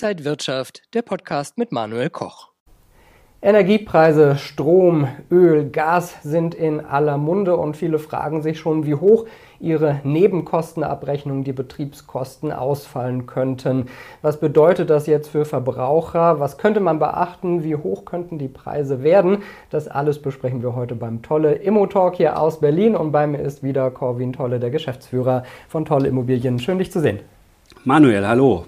Inside Wirtschaft, der Podcast mit Manuel Koch. Energiepreise, Strom, Öl, Gas sind in aller Munde und viele fragen sich schon, wie hoch ihre Nebenkostenabrechnung, die Betriebskosten ausfallen könnten. Was bedeutet das jetzt für Verbraucher? Was könnte man beachten? Wie hoch könnten die Preise werden? Das alles besprechen wir heute beim Tolle Immo Talk hier aus Berlin und bei mir ist wieder Corwin Tolle, der Geschäftsführer von Tolle Immobilien. Schön dich zu sehen. Manuel, hallo.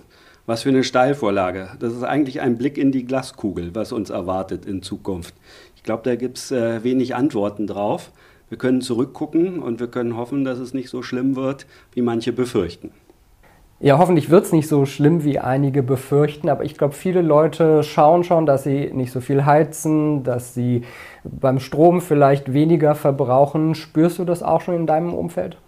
Was für eine Steilvorlage. Das ist eigentlich ein Blick in die Glaskugel, was uns erwartet in Zukunft. Ich glaube, da gibt es äh, wenig Antworten drauf. Wir können zurückgucken und wir können hoffen, dass es nicht so schlimm wird, wie manche befürchten. Ja, hoffentlich wird es nicht so schlimm, wie einige befürchten, aber ich glaube, viele Leute schauen schon, dass sie nicht so viel heizen, dass sie beim Strom vielleicht weniger verbrauchen. Spürst du das auch schon in deinem Umfeld?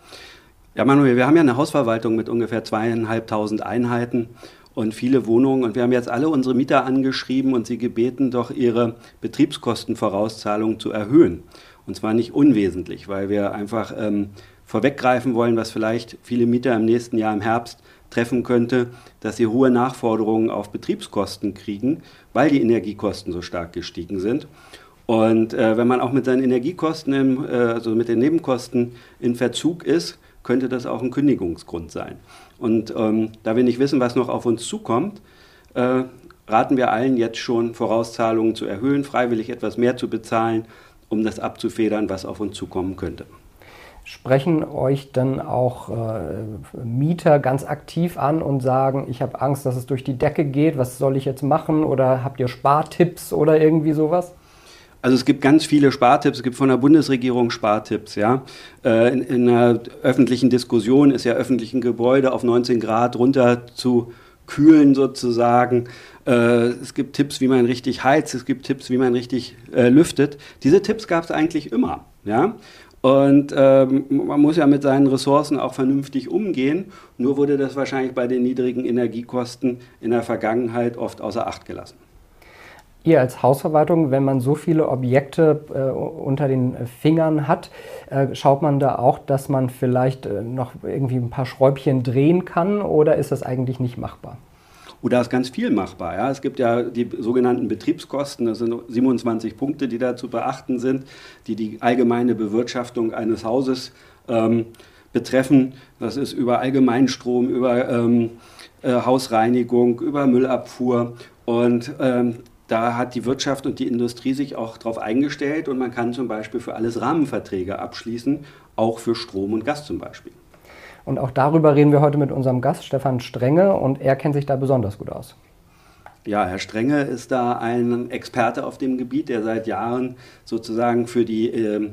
Ja, Manuel, wir haben ja eine Hausverwaltung mit ungefähr zweieinhalbtausend Einheiten und viele Wohnungen. Und wir haben jetzt alle unsere Mieter angeschrieben und sie gebeten, doch ihre Betriebskostenvorauszahlung zu erhöhen. Und zwar nicht unwesentlich, weil wir einfach ähm, vorweggreifen wollen, was vielleicht viele Mieter im nächsten Jahr im Herbst treffen könnte, dass sie hohe Nachforderungen auf Betriebskosten kriegen, weil die Energiekosten so stark gestiegen sind. Und äh, wenn man auch mit seinen Energiekosten, im, äh, also mit den Nebenkosten in Verzug ist, könnte das auch ein Kündigungsgrund sein. Und ähm, da wir nicht wissen, was noch auf uns zukommt, äh, raten wir allen jetzt schon, Vorauszahlungen zu erhöhen, freiwillig etwas mehr zu bezahlen, um das abzufedern, was auf uns zukommen könnte. Sprechen euch dann auch äh, Mieter ganz aktiv an und sagen, ich habe Angst, dass es durch die Decke geht, was soll ich jetzt machen? Oder habt ihr Spartipps oder irgendwie sowas? Also es gibt ganz viele Spartipps, es gibt von der Bundesregierung Spartipps. Ja? Äh, in, in einer öffentlichen Diskussion ist ja öffentlichen Gebäude auf 19 Grad runter zu kühlen sozusagen. Äh, es gibt Tipps, wie man richtig heizt, es gibt Tipps, wie man richtig äh, lüftet. Diese Tipps gab es eigentlich immer. Ja? Und ähm, man muss ja mit seinen Ressourcen auch vernünftig umgehen. Nur wurde das wahrscheinlich bei den niedrigen Energiekosten in der Vergangenheit oft außer Acht gelassen. Ihr als Hausverwaltung, wenn man so viele Objekte äh, unter den Fingern hat, äh, schaut man da auch, dass man vielleicht äh, noch irgendwie ein paar Schräubchen drehen kann oder ist das eigentlich nicht machbar? Oder ist ganz viel machbar. Ja? Es gibt ja die sogenannten Betriebskosten, das sind 27 Punkte, die da zu beachten sind, die die allgemeine Bewirtschaftung eines Hauses ähm, betreffen. Das ist über Allgemeinstrom, über ähm, äh, Hausreinigung, über Müllabfuhr. Und ähm, da hat die Wirtschaft und die Industrie sich auch darauf eingestellt und man kann zum Beispiel für alles Rahmenverträge abschließen, auch für Strom und Gas zum Beispiel. Und auch darüber reden wir heute mit unserem Gast Stefan Strenge und er kennt sich da besonders gut aus. Ja, Herr Strenge ist da ein Experte auf dem Gebiet, der seit Jahren sozusagen für die äh,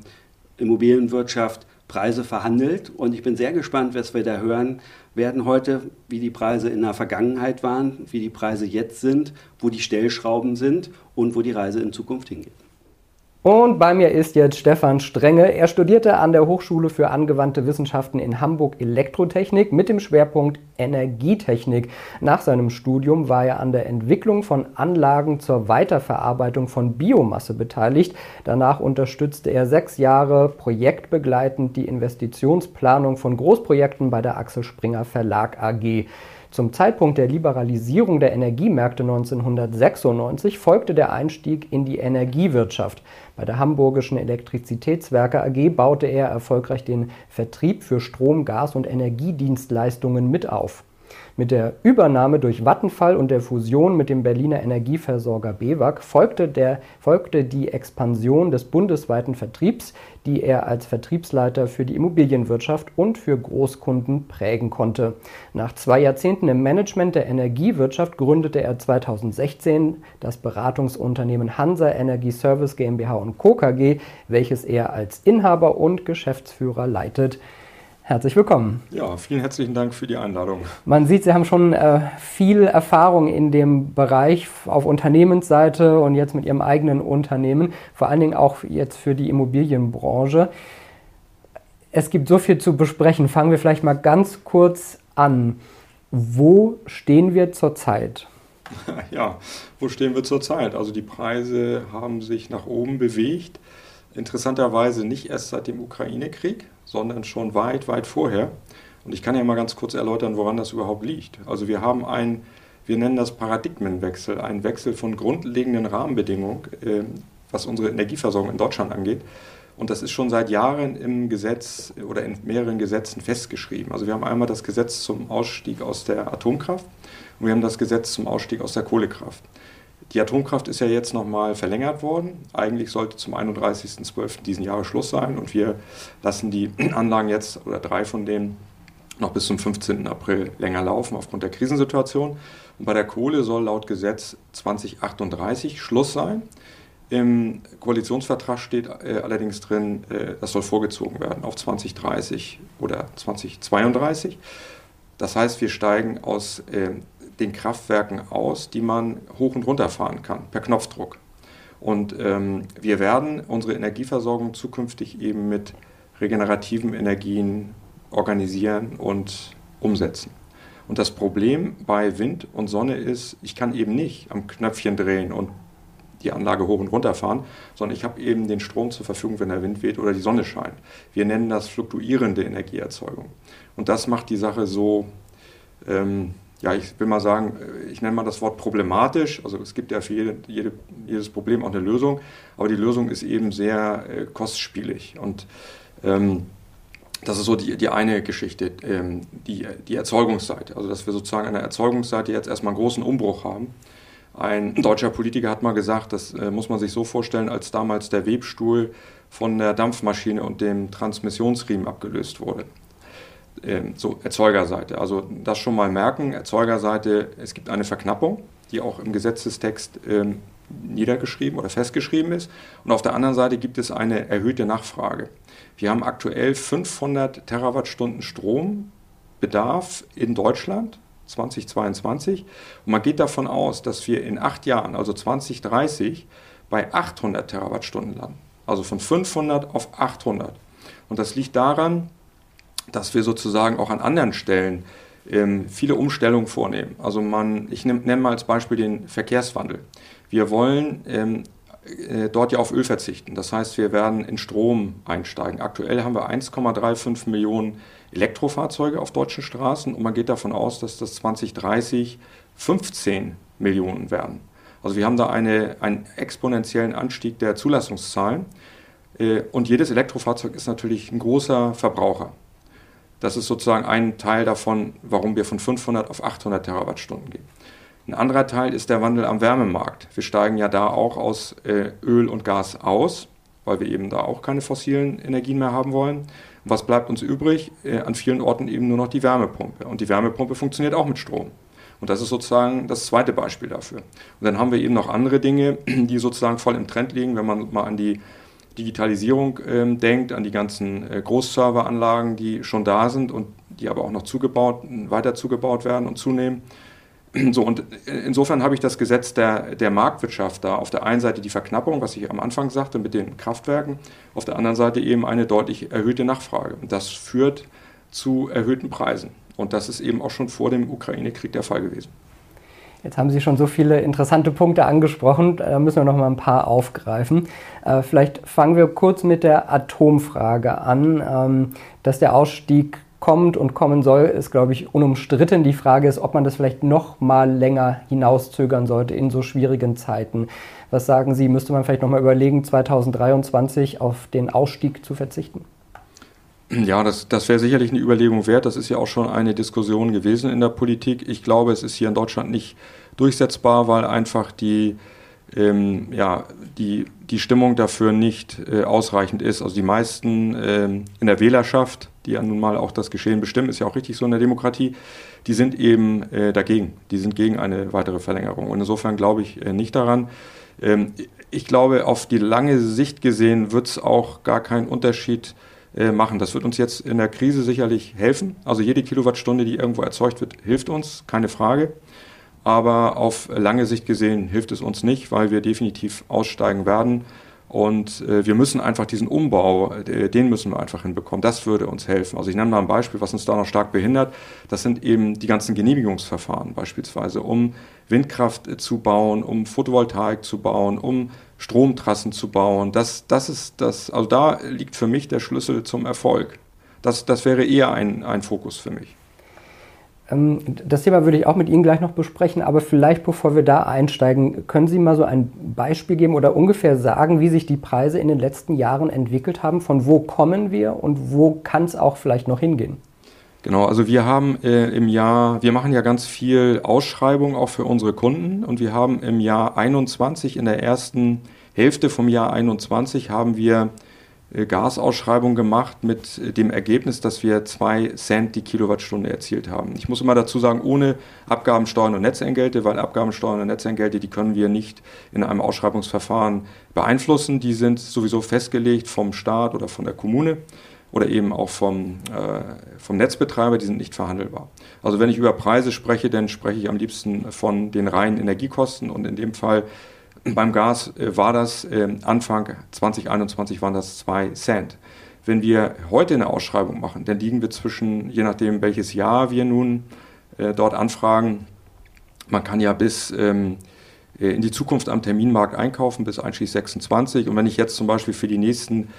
Immobilienwirtschaft Preise verhandelt. Und ich bin sehr gespannt, was wir da hören werden heute, wie die Preise in der Vergangenheit waren, wie die Preise jetzt sind, wo die Stellschrauben sind und wo die Reise in Zukunft hingeht. Und bei mir ist jetzt Stefan Strenge. Er studierte an der Hochschule für angewandte Wissenschaften in Hamburg Elektrotechnik mit dem Schwerpunkt Energietechnik. Nach seinem Studium war er an der Entwicklung von Anlagen zur Weiterverarbeitung von Biomasse beteiligt. Danach unterstützte er sechs Jahre projektbegleitend die Investitionsplanung von Großprojekten bei der Axel Springer Verlag AG. Zum Zeitpunkt der Liberalisierung der Energiemärkte 1996 folgte der Einstieg in die Energiewirtschaft. Bei der Hamburgischen Elektrizitätswerke AG baute er erfolgreich den Vertrieb für Strom, Gas und Energiedienstleistungen mit auf. Mit der Übernahme durch Vattenfall und der Fusion mit dem Berliner Energieversorger BEWAG folgte, der, folgte die Expansion des bundesweiten Vertriebs, die er als Vertriebsleiter für die Immobilienwirtschaft und für Großkunden prägen konnte. Nach zwei Jahrzehnten im Management der Energiewirtschaft gründete er 2016 das Beratungsunternehmen Hansa Energy Service GmbH und Co. KG, welches er als Inhaber und Geschäftsführer leitet. Herzlich willkommen. Ja, vielen herzlichen Dank für die Einladung. Man sieht, Sie haben schon äh, viel Erfahrung in dem Bereich auf Unternehmensseite und jetzt mit Ihrem eigenen Unternehmen, vor allen Dingen auch jetzt für die Immobilienbranche. Es gibt so viel zu besprechen. Fangen wir vielleicht mal ganz kurz an. Wo stehen wir zurzeit? Ja, wo stehen wir zurzeit? Also die Preise haben sich nach oben bewegt. Interessanterweise nicht erst seit dem Ukraine-Krieg, sondern schon weit, weit vorher. Und ich kann ja mal ganz kurz erläutern, woran das überhaupt liegt. Also wir haben ein, Wir nennen das Paradigmenwechsel, ein Wechsel von grundlegenden Rahmenbedingungen, äh, was unsere Energieversorgung in Deutschland angeht. Und das ist schon seit Jahren im Gesetz oder in mehreren Gesetzen festgeschrieben. Also wir haben einmal das Gesetz zum Ausstieg aus der Atomkraft und wir haben das Gesetz zum Ausstieg aus der Kohlekraft. Die Atomkraft ist ja jetzt nochmal verlängert worden. Eigentlich sollte zum 31.12. diesen Jahres Schluss sein und wir lassen die Anlagen jetzt oder drei von denen noch bis zum 15. April länger laufen aufgrund der Krisensituation. Und bei der Kohle soll laut Gesetz 2038 Schluss sein. Im Koalitionsvertrag steht äh, allerdings drin, äh, das soll vorgezogen werden auf 2030 oder 2032. Das heißt, wir steigen aus äh, den Kraftwerken aus, die man hoch und runter fahren kann, per Knopfdruck. Und ähm, wir werden unsere Energieversorgung zukünftig eben mit regenerativen Energien organisieren und umsetzen. Und das Problem bei Wind und Sonne ist, ich kann eben nicht am Knöpfchen drehen und die Anlage hoch und runter fahren, sondern ich habe eben den Strom zur Verfügung, wenn der Wind weht oder die Sonne scheint. Wir nennen das fluktuierende Energieerzeugung. Und das macht die Sache so, ähm, ja, ich will mal sagen, ich nenne mal das Wort problematisch. Also es gibt ja für jede, jede, jedes Problem auch eine Lösung, aber die Lösung ist eben sehr äh, kostspielig. Und ähm, das ist so die, die eine Geschichte, ähm, die, die Erzeugungsseite. Also dass wir sozusagen an der Erzeugungsseite jetzt erstmal einen großen Umbruch haben ein deutscher Politiker hat mal gesagt, das äh, muss man sich so vorstellen, als damals der Webstuhl von der Dampfmaschine und dem Transmissionsriemen abgelöst wurde. Ähm, so Erzeugerseite. Also das schon mal merken, Erzeugerseite, es gibt eine Verknappung, die auch im Gesetzestext ähm, niedergeschrieben oder festgeschrieben ist. Und auf der anderen Seite gibt es eine erhöhte Nachfrage. Wir haben aktuell 500 Terawattstunden Strombedarf in Deutschland 2022. Und man geht davon aus, dass wir in acht Jahren, also 2030, bei 800 Terawattstunden landen. Also von 500 auf 800. Und das liegt daran, dass wir sozusagen auch an anderen Stellen ähm, viele Umstellungen vornehmen. Also man, ich nenne mal als Beispiel den Verkehrswandel. Wir wollen ähm, äh, dort ja auf Öl verzichten. Das heißt, wir werden in Strom einsteigen. Aktuell haben wir 1,35 Millionen Elektrofahrzeuge auf deutschen Straßen und man geht davon aus, dass das 2030 15 Millionen werden. Also wir haben da eine, einen exponentiellen Anstieg der Zulassungszahlen äh, und jedes Elektrofahrzeug ist natürlich ein großer Verbraucher. Das ist sozusagen ein Teil davon, warum wir von 500 auf 800 Terawattstunden gehen. Ein anderer Teil ist der Wandel am Wärmemarkt. Wir steigen ja da auch aus äh, Öl und Gas aus, weil wir eben da auch keine fossilen Energien mehr haben wollen. Was bleibt uns übrig? Äh, an vielen Orten eben nur noch die Wärmepumpe. Und die Wärmepumpe funktioniert auch mit Strom. Und das ist sozusagen das zweite Beispiel dafür. Und dann haben wir eben noch andere Dinge, die sozusagen voll im Trend liegen, wenn man mal an die Digitalisierung ähm, denkt, an die ganzen äh, Großserveranlagen, die schon da sind und die aber auch noch zugebaut, weiter zugebaut werden und zunehmen. So, und insofern habe ich das Gesetz der, der Marktwirtschaft da. Auf der einen Seite die Verknappung, was ich am Anfang sagte, mit den Kraftwerken, auf der anderen Seite eben eine deutlich erhöhte Nachfrage. Und das führt zu erhöhten Preisen. Und das ist eben auch schon vor dem Ukraine-Krieg der Fall gewesen. Jetzt haben Sie schon so viele interessante Punkte angesprochen, da müssen wir noch mal ein paar aufgreifen. Äh, vielleicht fangen wir kurz mit der Atomfrage an, ähm, dass der Ausstieg kommt und kommen soll, ist, glaube ich, unumstritten. Die Frage ist, ob man das vielleicht noch mal länger hinauszögern sollte in so schwierigen Zeiten. Was sagen Sie, müsste man vielleicht noch mal überlegen, 2023 auf den Ausstieg zu verzichten? Ja, das, das wäre sicherlich eine Überlegung wert. Das ist ja auch schon eine Diskussion gewesen in der Politik. Ich glaube, es ist hier in Deutschland nicht durchsetzbar, weil einfach die ähm, ja, die, die Stimmung dafür nicht äh, ausreichend ist. Also die meisten ähm, in der Wählerschaft, die ja nun mal auch das Geschehen bestimmen, ist ja auch richtig so in der Demokratie, die sind eben äh, dagegen. Die sind gegen eine weitere Verlängerung. Und insofern glaube ich äh, nicht daran. Ähm, ich glaube, auf die lange Sicht gesehen wird es auch gar keinen Unterschied äh, machen. Das wird uns jetzt in der Krise sicherlich helfen. Also jede Kilowattstunde, die irgendwo erzeugt wird, hilft uns, keine Frage. Aber auf lange Sicht gesehen hilft es uns nicht, weil wir definitiv aussteigen werden. Und äh, wir müssen einfach diesen Umbau, äh, den müssen wir einfach hinbekommen. Das würde uns helfen. Also ich nenne mal ein Beispiel, was uns da noch stark behindert. Das sind eben die ganzen Genehmigungsverfahren beispielsweise, um Windkraft äh, zu bauen, um Photovoltaik zu bauen, um Stromtrassen zu bauen. Das, das ist das, also da liegt für mich der Schlüssel zum Erfolg. Das, das wäre eher ein, ein Fokus für mich. Ähm, das Thema würde ich auch mit Ihnen gleich noch besprechen, aber vielleicht bevor wir da einsteigen, können Sie mal so ein Beispiel geben oder ungefähr sagen, wie sich die Preise in den letzten Jahren entwickelt haben? Von wo kommen wir und wo kann es auch vielleicht noch hingehen? Genau, also wir haben äh, im Jahr, wir machen ja ganz viel Ausschreibung auch für unsere Kunden und wir haben im Jahr 21, in der ersten Hälfte vom Jahr 21 haben wir äh, Gasausschreibung gemacht mit äh, dem Ergebnis, dass wir zwei Cent die Kilowattstunde erzielt haben. Ich muss immer dazu sagen, ohne Abgaben, Steuern und Netzentgelte, weil Abgaben, Steuern und Netzentgelte, die können wir nicht in einem Ausschreibungsverfahren beeinflussen. Die sind sowieso festgelegt vom Staat oder von der Kommune oder eben auch vom, äh, vom Netzbetreiber, die sind nicht verhandelbar. Also wenn ich über Preise spreche, dann spreche ich am liebsten von den reinen Energiekosten und in dem Fall beim Gas äh, war das äh, Anfang 2021 waren das 2 Cent. Wenn wir heute eine Ausschreibung machen, dann liegen wir zwischen, je nachdem welches Jahr wir nun äh, dort anfragen, man kann ja bis ähm, in die Zukunft am Terminmarkt einkaufen, bis einschließlich 26. Und wenn ich jetzt zum Beispiel für die nächsten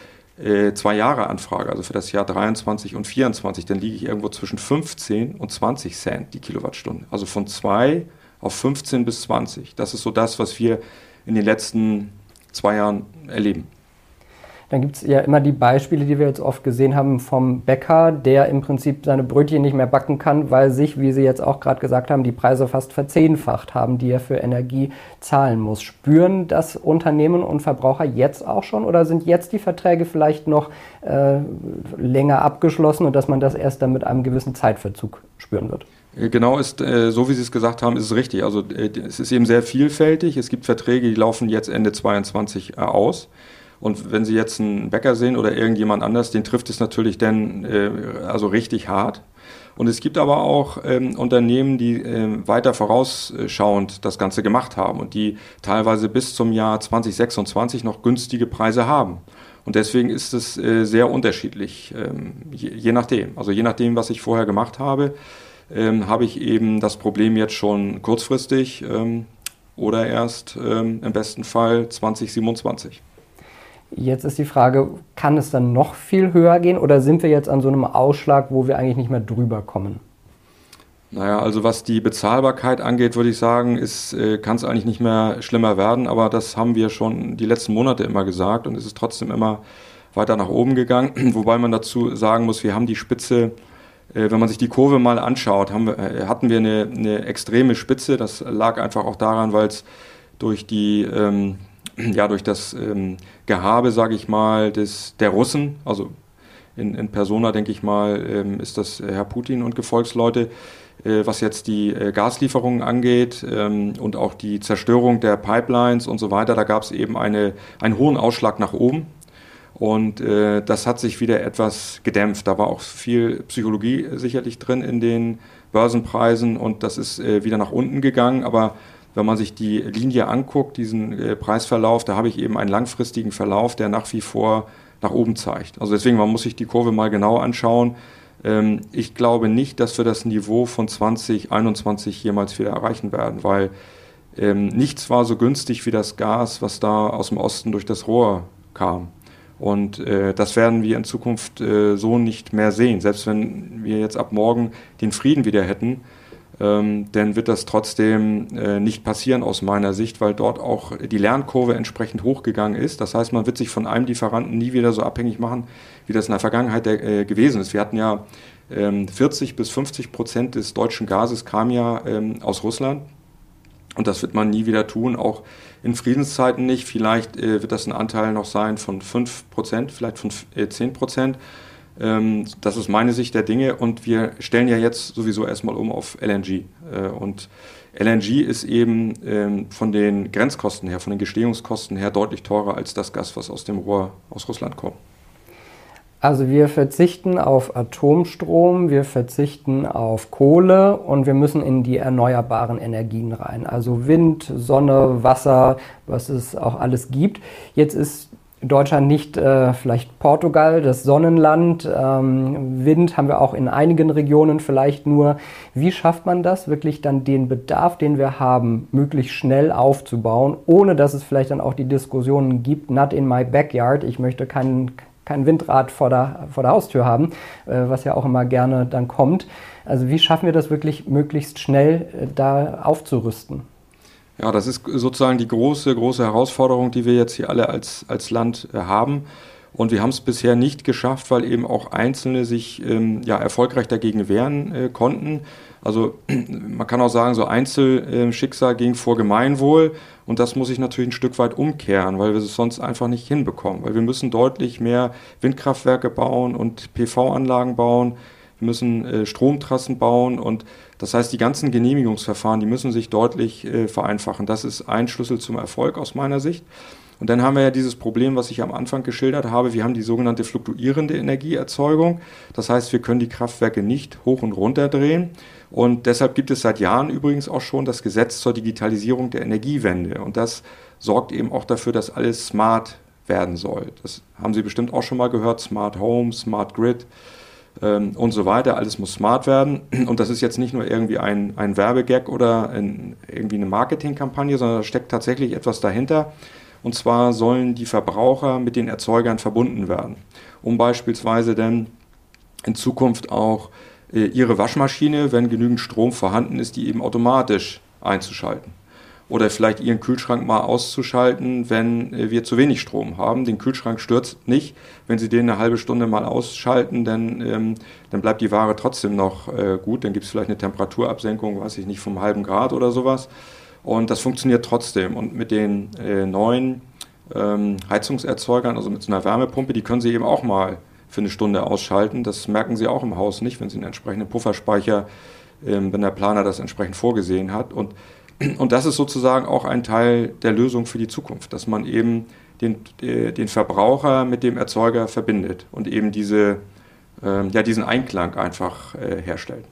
äh, zwei Jahre anfrage, also für das Jahr 23 und 24, dann liege ich irgendwo zwischen 15 und 20 Cent die Kilowattstunde. Also von 2 auf 15 bis 20. Das ist so das, was wir in den letzten zwei Jahren erleben. Dann gibt es ja immer die Beispiele, die wir jetzt oft gesehen haben vom Bäcker, der im Prinzip seine Brötchen nicht mehr backen kann, weil sich, wie Sie jetzt auch gerade gesagt haben, die Preise fast verzehnfacht haben, die er für Energie zahlen muss. Spüren das Unternehmen und Verbraucher jetzt auch schon oder sind jetzt die Verträge vielleicht noch äh, länger abgeschlossen und dass man das erst dann mit einem gewissen Zeitverzug spüren wird? Äh, genau ist, äh, so wie Sie es gesagt haben, ist es richtig. Also äh, es ist eben sehr vielfältig. Es gibt Verträge, die laufen jetzt Ende 22 aus. Und wenn Sie jetzt einen Bäcker sehen oder irgendjemand anders, den trifft es natürlich dann also richtig hart. Und es gibt aber auch ähm, Unternehmen, die äh, weiter vorausschauend das Ganze gemacht haben und die teilweise bis zum Jahr 2026 noch günstige Preise haben. Und deswegen ist es äh, sehr unterschiedlich, ähm, je, je nachdem. Also je nachdem, was ich vorher gemacht habe ähm, habe ich eben das Problem jetzt schon kurzfristig ähm, oder erst ähm, im besten Fall 2027. Jetzt ist die Frage, kann es dann noch viel höher gehen oder sind wir jetzt an so einem Ausschlag, wo wir eigentlich nicht mehr drüber kommen? Naja, also was die Bezahlbarkeit angeht, würde ich sagen, äh, kann es eigentlich nicht mehr schlimmer werden, aber das haben wir schon die letzten Monate immer gesagt und es ist trotzdem immer weiter nach oben gegangen, wobei man dazu sagen muss, wir haben die Spitze äh, wenn man sich die Kurve mal anschaut, wir, äh, hatten wir eine, eine, extreme Spitze. Das lag einfach auch daran, weil es durch die ähm, ja durch das ähm, Gehabe, sage ich mal, des der Russen, also in, in Persona denke ich mal, ähm, ist das Herr Putin und Gefolgsleute, äh, was jetzt die äh, Gaslieferungen angeht ähm, und auch die Zerstörung der Pipelines und so weiter. Da gab es eben eine, einen hohen Ausschlag nach oben. Und äh, das hat sich wieder etwas gedämpft. Da war auch viel Psychologie sicherlich drin in den Börsenpreisen und das ist äh, wieder nach unten gegangen. Aber wenn man sich die Linie anguckt, diesen äh, Preisverlauf, da habe ich eben einen langfristigen Verlauf, der nach wie vor nach oben zeigt. Also deswegen, man muss sich die Kurve mal genau anschauen. Ähm, ich glaube nicht, dass wir das Niveau von 2021 jemals wieder erreichen werden, weil ähm, nichts war so günstig wie das Gas, was da aus dem Osten durch das Rohr kam. Und äh, das werden wir in Zukunft äh, so nicht mehr sehen. Selbst wenn wir jetzt ab morgen den Frieden wieder hätten, ähm, dann wird das trotzdem äh, nicht passieren aus meiner Sicht, weil dort auch die Lernkurve entsprechend hochgegangen ist. Das heißt, man wird sich von einem Lieferanten nie wieder so abhängig machen, wie das in der Vergangenheit der, äh, gewesen ist. Wir hatten ja ähm, 40 bis 50 Prozent des deutschen Gases kam ja ähm, aus Russland. Und das wird man nie wieder tun, auch in Friedenszeiten nicht. Vielleicht äh, wird das ein Anteil noch sein von 5 Prozent, vielleicht von äh, 10 Prozent. Ähm, das ist meine Sicht der Dinge und wir stellen ja jetzt sowieso erstmal um auf LNG. Äh, und LNG ist eben ähm, von den Grenzkosten her, von den Gestehungskosten her deutlich teurer als das Gas, was aus dem Rohr aus Russland kommt. Also wir verzichten auf Atomstrom, wir verzichten auf Kohle und wir müssen in die erneuerbaren Energien rein. Also Wind, Sonne, Wasser, was es auch alles gibt. Jetzt ist Deutschland nicht äh, vielleicht Portugal, das Sonnenland. Ähm, Wind haben wir auch in einigen Regionen vielleicht nur. Wie schafft man das, wirklich dann den Bedarf, den wir haben, möglichst schnell aufzubauen, ohne dass es vielleicht dann auch die Diskussionen gibt, not in my backyard, ich möchte keinen kein Windrad vor der, vor der Haustür haben, äh, was ja auch immer gerne dann kommt. Also wie schaffen wir das wirklich möglichst schnell äh, da aufzurüsten? Ja, das ist sozusagen die große, große Herausforderung, die wir jetzt hier alle als, als Land äh, haben. Und wir haben es bisher nicht geschafft, weil eben auch Einzelne sich ähm, ja, erfolgreich dagegen wehren äh, konnten. Also man kann auch sagen, so Einzelschicksal ging vor Gemeinwohl und das muss ich natürlich ein Stück weit umkehren, weil wir es sonst einfach nicht hinbekommen. Weil wir müssen deutlich mehr Windkraftwerke bauen und PV-Anlagen bauen, müssen äh, Stromtrassen bauen und das heißt, die ganzen Genehmigungsverfahren, die müssen sich deutlich äh, vereinfachen. Das ist ein Schlüssel zum Erfolg aus meiner Sicht. Und dann haben wir ja dieses Problem, was ich am Anfang geschildert habe. Wir haben die sogenannte fluktuierende Energieerzeugung. Das heißt, wir können die Kraftwerke nicht hoch und runter drehen. Und deshalb gibt es seit Jahren übrigens auch schon das Gesetz zur Digitalisierung der Energiewende. Und das sorgt eben auch dafür, dass alles smart werden soll. Das haben Sie bestimmt auch schon mal gehört. Smart Home, Smart Grid ähm, und so weiter. Alles muss smart werden. Und das ist jetzt nicht nur irgendwie ein, ein Werbegag oder ein, irgendwie eine Marketingkampagne, sondern da steckt tatsächlich etwas dahinter. Und zwar sollen die Verbraucher mit den Erzeugern verbunden werden, um beispielsweise dann in Zukunft auch äh, ihre Waschmaschine, wenn genügend Strom vorhanden ist, die eben automatisch einzuschalten. Oder vielleicht ihren Kühlschrank mal auszuschalten, wenn äh, wir zu wenig Strom haben. Den Kühlschrank stürzt nicht. Wenn Sie den eine halbe Stunde mal ausschalten, dann, ähm, dann bleibt die Ware trotzdem noch äh, gut. Dann gibt es vielleicht eine Temperaturabsenkung, weiß ich nicht, vom halben Grad oder sowas. Und das funktioniert trotzdem. Und mit den äh, neuen ähm, Heizungserzeugern, also mit so einer Wärmepumpe, die können Sie eben auch mal für eine Stunde ausschalten. Das merken Sie auch im Haus nicht, wenn Sie einen entsprechenden Pufferspeicher, ähm, wenn der Planer das entsprechend vorgesehen hat. Und, und das ist sozusagen auch ein Teil der Lösung für die Zukunft, dass man eben den, äh, den Verbraucher mit dem Erzeuger verbindet und eben diese, äh, ja, diesen Einklang einfach äh, herstellt.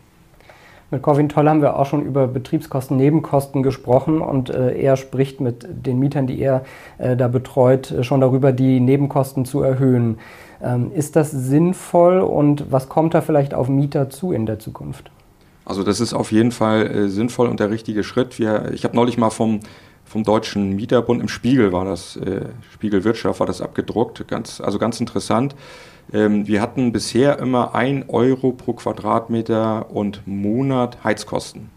Mit Corvin Toll haben wir auch schon über Betriebskosten, Nebenkosten gesprochen und äh, er spricht mit den Mietern, die er äh, da betreut, äh, schon darüber, die Nebenkosten zu erhöhen. Ähm, ist das sinnvoll und was kommt da vielleicht auf Mieter zu in der Zukunft? Also das ist auf jeden Fall äh, sinnvoll und der richtige Schritt. Wir, ich habe neulich mal vom, vom Deutschen Mieterbund im Spiegel war das, äh, Spiegel war das abgedruckt, ganz, also ganz interessant. Ähm, wir hatten bisher immer ein Euro pro Quadratmeter und Monat Heizkosten.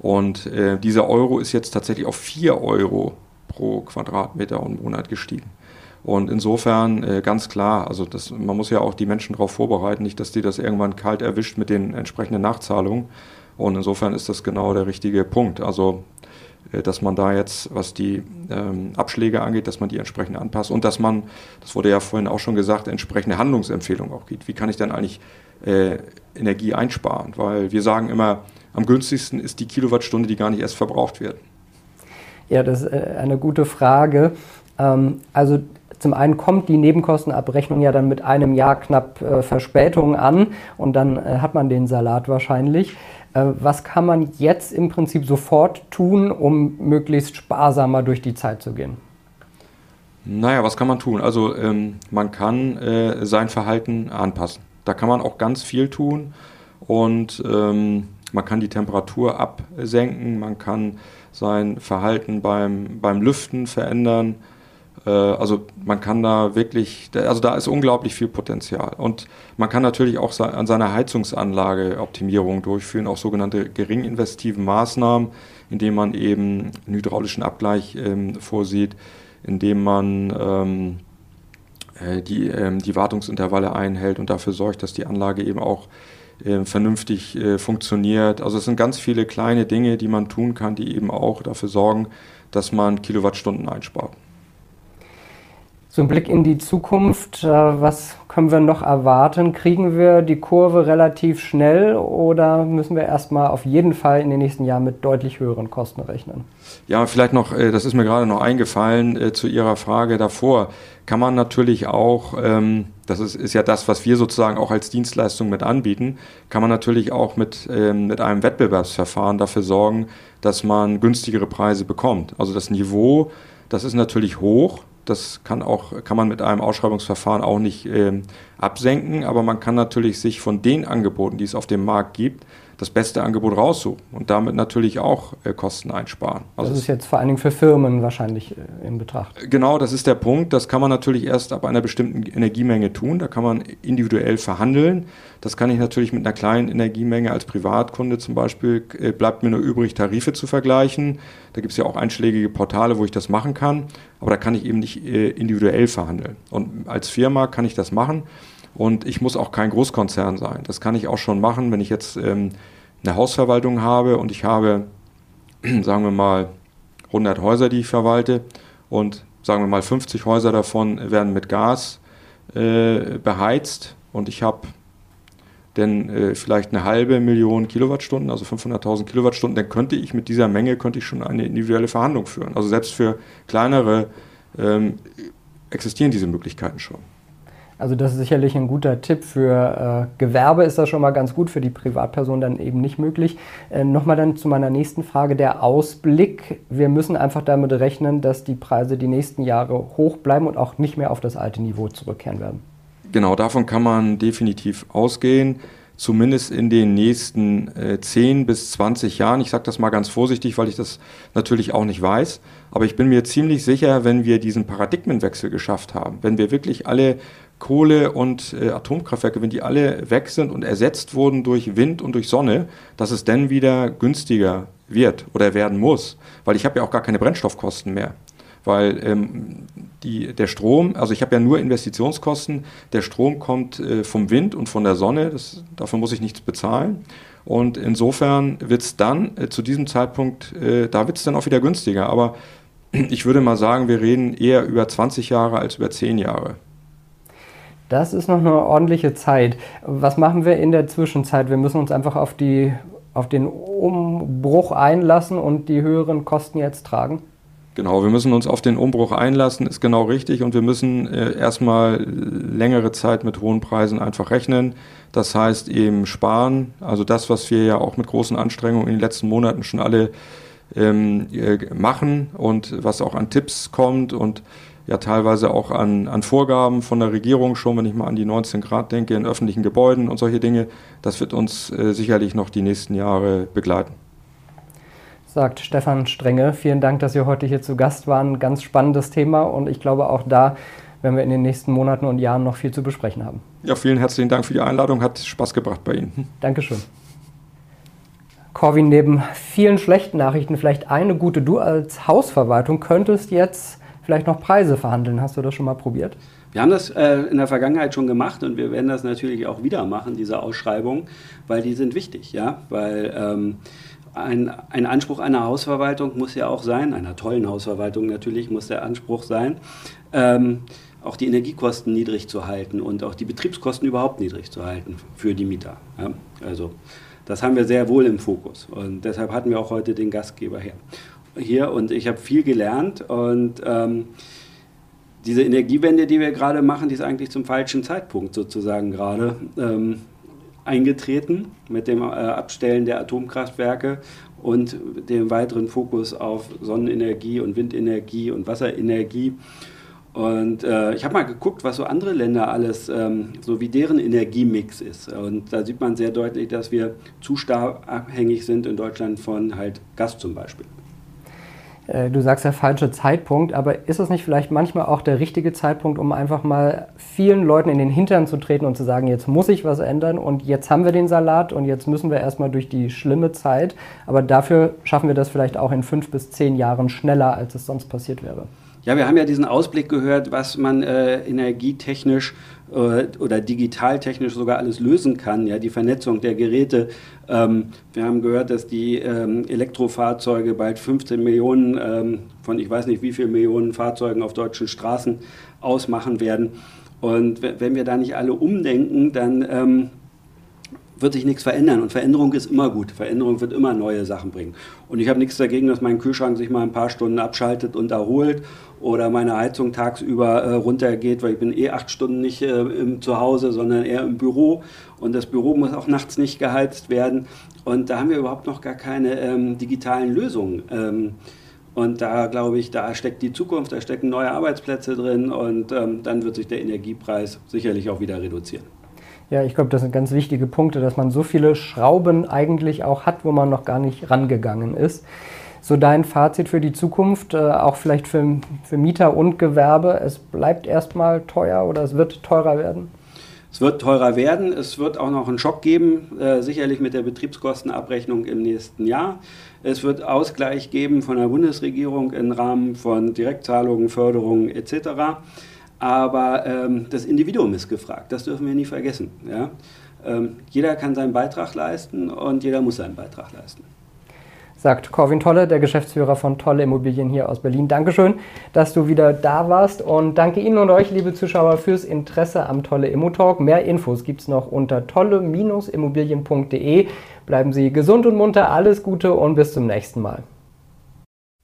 Und äh, dieser Euro ist jetzt tatsächlich auf vier Euro pro Quadratmeter und Monat gestiegen. Und insofern äh, ganz klar, also das, man muss ja auch die Menschen darauf vorbereiten, nicht, dass die das irgendwann kalt erwischt mit den entsprechenden Nachzahlungen. Und insofern ist das genau der richtige Punkt. Also äh, dass man da jetzt, was die ähm, Abschläge angeht, dass man die entsprechend anpasst und dass man, das wurde ja vorhin auch schon gesagt, entsprechende Handlungsempfehlungen auch gibt. Wie kann ich dann eigentlich äh, Energie einsparen? Weil wir sagen immer, am günstigsten ist die Kilowattstunde, die gar nicht erst verbraucht wird. Ja, das ist äh, eine gute Frage. Ähm, also zum einen kommt die Nebenkostenabrechnung ja dann mit einem Jahr knapp äh, Verspätung an und dann äh, hat man den Salat wahrscheinlich. Äh, was kann man jetzt im Prinzip sofort tun, um möglichst sparsamer durch die Zeit zu gehen? Naja, was kann man tun? Also ähm, man kann äh, sein Verhalten anpassen. Da kann man auch ganz viel tun und ähm, man kann die Temperatur absenken, man kann sein Verhalten beim, beim Lüften verändern. Äh, also man kann da wirklich, also da ist unglaublich viel Potenzial. Und man kann natürlich auch an seiner Heizungsanlage Optimierung durchführen, auch sogenannte geringinvestiven Maßnahmen, indem man eben einen hydraulischen Abgleich ähm, vorsieht, indem man ähm, äh, die, ähm, die Wartungsintervalle einhält und dafür sorgt, dass die Anlage eben auch äh, vernünftig äh, funktioniert. Also es sind ganz viele kleine Dinge, die man tun kann, die eben auch dafür sorgen, dass man Kilowattstunden einspart. So ein Blick in die Zukunft, äh, was können wir noch erwarten? Kriegen wir die Kurve relativ schnell oder müssen wir erstmal auf jeden Fall in den nächsten Jahren mit deutlich höheren Kosten rechnen? Ja, vielleicht noch, äh, das ist mir gerade noch eingefallen äh, zu Ihrer Frage davor, kann man natürlich auch, ähm, das ist, ja das, was wir sozusagen auch als Dienstleistung mit anbieten, kann man natürlich auch mit, ähm, mit einem Wettbewerbsverfahren dafür sorgen, dass man günstigere Preise bekommt. Also das Niveau, das ist natürlich hoch, das kann, auch, kann man mit einem Ausschreibungsverfahren auch nicht ähm, absenken, aber man kann natürlich sich von den Angeboten, die es auf dem Markt gibt, das beste Angebot raussuchen und damit natürlich auch äh, Kosten einsparen. Also das ist jetzt vor allen Dingen für Firmen wahrscheinlich äh, in Betracht. Genau, das ist der Punkt. Das kann man natürlich erst ab einer bestimmten Energiemenge tun. Da kann man individuell verhandeln. Das kann ich natürlich mit einer kleinen Energiemenge als Privatkunde zum Beispiel, äh, bleibt mir nur übrig, Tarife zu vergleichen. Da gibt es ja auch einschlägige Portale, wo ich das machen kann. Aber da kann ich eben nicht äh, individuell verhandeln. Und als Firma kann ich das machen. Und ich muss auch kein Großkonzern sein. Das kann ich auch schon machen, wenn ich jetzt ähm, eine Hausverwaltung habe und ich habe, sagen wir mal, 100 Häuser, die ich verwalte und sagen wir mal 50 Häuser davon werden mit Gas äh, beheizt und ich habe denn äh, vielleicht eine halbe Million Kilowattstunden, also 500.000 Kilowattstunden, dann könnte ich mit dieser Menge könnte ich schon eine individuelle Verhandlung führen. Also selbst für kleinere ähm, existieren diese Möglichkeiten schon. Also das ist sicherlich ein guter Tipp. Für äh, Gewerbe ist das schon mal ganz gut, für die Privatperson dann eben nicht möglich. Äh, Nochmal dann zu meiner nächsten Frage, der Ausblick. Wir müssen einfach damit rechnen, dass die Preise die nächsten Jahre hoch bleiben und auch nicht mehr auf das alte Niveau zurückkehren werden. Genau, davon kann man definitiv ausgehen zumindest in den nächsten äh, 10 bis 20 Jahren. Ich sage das mal ganz vorsichtig, weil ich das natürlich auch nicht weiß. Aber ich bin mir ziemlich sicher, wenn wir diesen Paradigmenwechsel geschafft haben, wenn wir wirklich alle Kohle- und äh, Atomkraftwerke, wenn die alle weg sind und ersetzt wurden durch Wind und durch Sonne, dass es dann wieder günstiger wird oder werden muss. Weil ich habe ja auch gar keine Brennstoffkosten mehr. Weil ähm, die, der Strom, also ich habe ja nur Investitionskosten, der Strom kommt äh, vom Wind und von der Sonne, das, dafür muss ich nichts bezahlen. Und insofern wird es dann äh, zu diesem Zeitpunkt, äh, da wird es dann auch wieder günstiger. Aber ich würde mal sagen, wir reden eher über 20 Jahre als über 10 Jahre. Das ist noch eine ordentliche Zeit. Was machen wir in der Zwischenzeit? Wir müssen uns einfach auf, die, auf den Umbruch einlassen und die höheren Kosten jetzt tragen? Genau, wir müssen uns auf den Umbruch einlassen, ist genau richtig. Und wir müssen äh, erstmal längere Zeit mit hohen Preisen einfach rechnen. Das heißt eben sparen. Also das, was wir ja auch mit großen Anstrengungen in den letzten Monaten schon alle ähm, äh, machen und was auch an Tipps kommt und ja teilweise auch an, an Vorgaben von der Regierung schon, wenn ich mal an die 19 Grad denke, in öffentlichen Gebäuden und solche Dinge. Das wird uns äh, sicherlich noch die nächsten Jahre begleiten. Sagt Stefan Strenge. Vielen Dank, dass Sie heute hier zu Gast waren. Ganz spannendes Thema und ich glaube auch da werden wir in den nächsten Monaten und Jahren noch viel zu besprechen haben. Ja, vielen herzlichen Dank für die Einladung. Hat Spaß gebracht bei Ihnen. Dankeschön. Corwin, neben vielen schlechten Nachrichten vielleicht eine gute. Du als Hausverwaltung könntest jetzt vielleicht noch Preise verhandeln. Hast du das schon mal probiert? Wir haben das äh, in der Vergangenheit schon gemacht und wir werden das natürlich auch wieder machen, diese Ausschreibungen, weil die sind wichtig, ja, weil ähm, ein, ein, Anspruch einer Hausverwaltung muss ja auch sein, einer tollen Hausverwaltung natürlich muss der Anspruch sein, ähm, auch die Energiekosten niedrig zu halten und auch die Betriebskosten überhaupt niedrig zu halten für die Mieter. Ja? Also das haben wir sehr wohl im Fokus und deshalb hatten wir auch heute den Gastgeber hier hier und ich habe viel gelernt und ähm, diese Energiewende, die wir gerade machen, die ist eigentlich zum falschen Zeitpunkt sozusagen gerade ähm, eingetreten mit dem äh, Abstellen der Atomkraftwerke und dem weiteren Fokus auf Sonnenenergie und Windenergie und Wasserenergie. Und äh, ich habe mal geguckt, was so andere Länder alles, ähm, so wie deren Energiemix ist. Und da sieht man sehr deutlich, dass wir zu stark abhängig sind in Deutschland von halt Gas zum Beispiel. Äh, du sagst der falsche Zeitpunkt, aber ist es nicht vielleicht manchmal auch der richtige Zeitpunkt, um einfach mal vielen Leuten in den Hintern zu treten und zu sagen, jetzt muss ich was ändern und jetzt haben wir den Salat und jetzt müssen wir erstmal durch die schlimme Zeit, aber dafür schaffen wir das vielleicht auch in fünf bis zehn Jahren schneller, als es sonst passiert wäre. Ja, wir haben ja diesen Ausblick gehört, was man äh, energietechnisch oder digitaltechnisch sogar alles lösen kann. Ja, die Vernetzung der Geräte. Ähm, wir haben gehört, dass die ähm, Elektrofahrzeuge bald 15 Millionen ähm, von ich weiß nicht wie viel Millionen Fahrzeugen auf deutschen Straßen ausmachen werden. Und wenn wir da nicht alle umdenken, dann ähm, wird sich nichts verändern. Und Veränderung ist immer gut. Veränderung wird immer neue Sachen bringen. Und ich habe nichts dagegen, dass mein Kühlschrank sich mal ein paar Stunden abschaltet und erholt oder meine Heizung tagsüber äh, runtergeht, weil ich bin eh acht Stunden nicht äh, im Zuhause, sondern eher im Büro. Und das Büro muss auch nachts nicht geheizt werden. Und da haben wir überhaupt noch gar keine ähm, digitalen Lösungen. Ähm, und da glaube ich, da steckt die Zukunft, da stecken neue Arbeitsplätze drin und ähm, dann wird sich der Energiepreis sicherlich auch wieder reduzieren. Ja, ich glaube, das sind ganz wichtige Punkte, dass man so viele Schrauben eigentlich auch hat, wo man noch gar nicht rangegangen ist. So dein Fazit für die Zukunft, äh, auch vielleicht für, für Mieter und Gewerbe, es bleibt erstmal teuer oder es wird teurer werden? Es wird teurer werden. Es wird auch noch einen Schock geben, äh, sicherlich mit der Betriebskostenabrechnung im nächsten Jahr. Es wird Ausgleich geben von der Bundesregierung im Rahmen von Direktzahlungen, Förderungen etc. Aber ähm, das Individuum ist gefragt, das dürfen wir nie vergessen. Ja? Ähm, jeder kann seinen Beitrag leisten und jeder muss seinen Beitrag leisten sagt Corwin Tolle, der Geschäftsführer von Tolle Immobilien hier aus Berlin. Dankeschön, dass du wieder da warst und danke Ihnen und euch, liebe Zuschauer, fürs Interesse am Tolle Immo Talk. Mehr Infos gibt es noch unter tolle-immobilien.de. Bleiben Sie gesund und munter, alles Gute und bis zum nächsten Mal.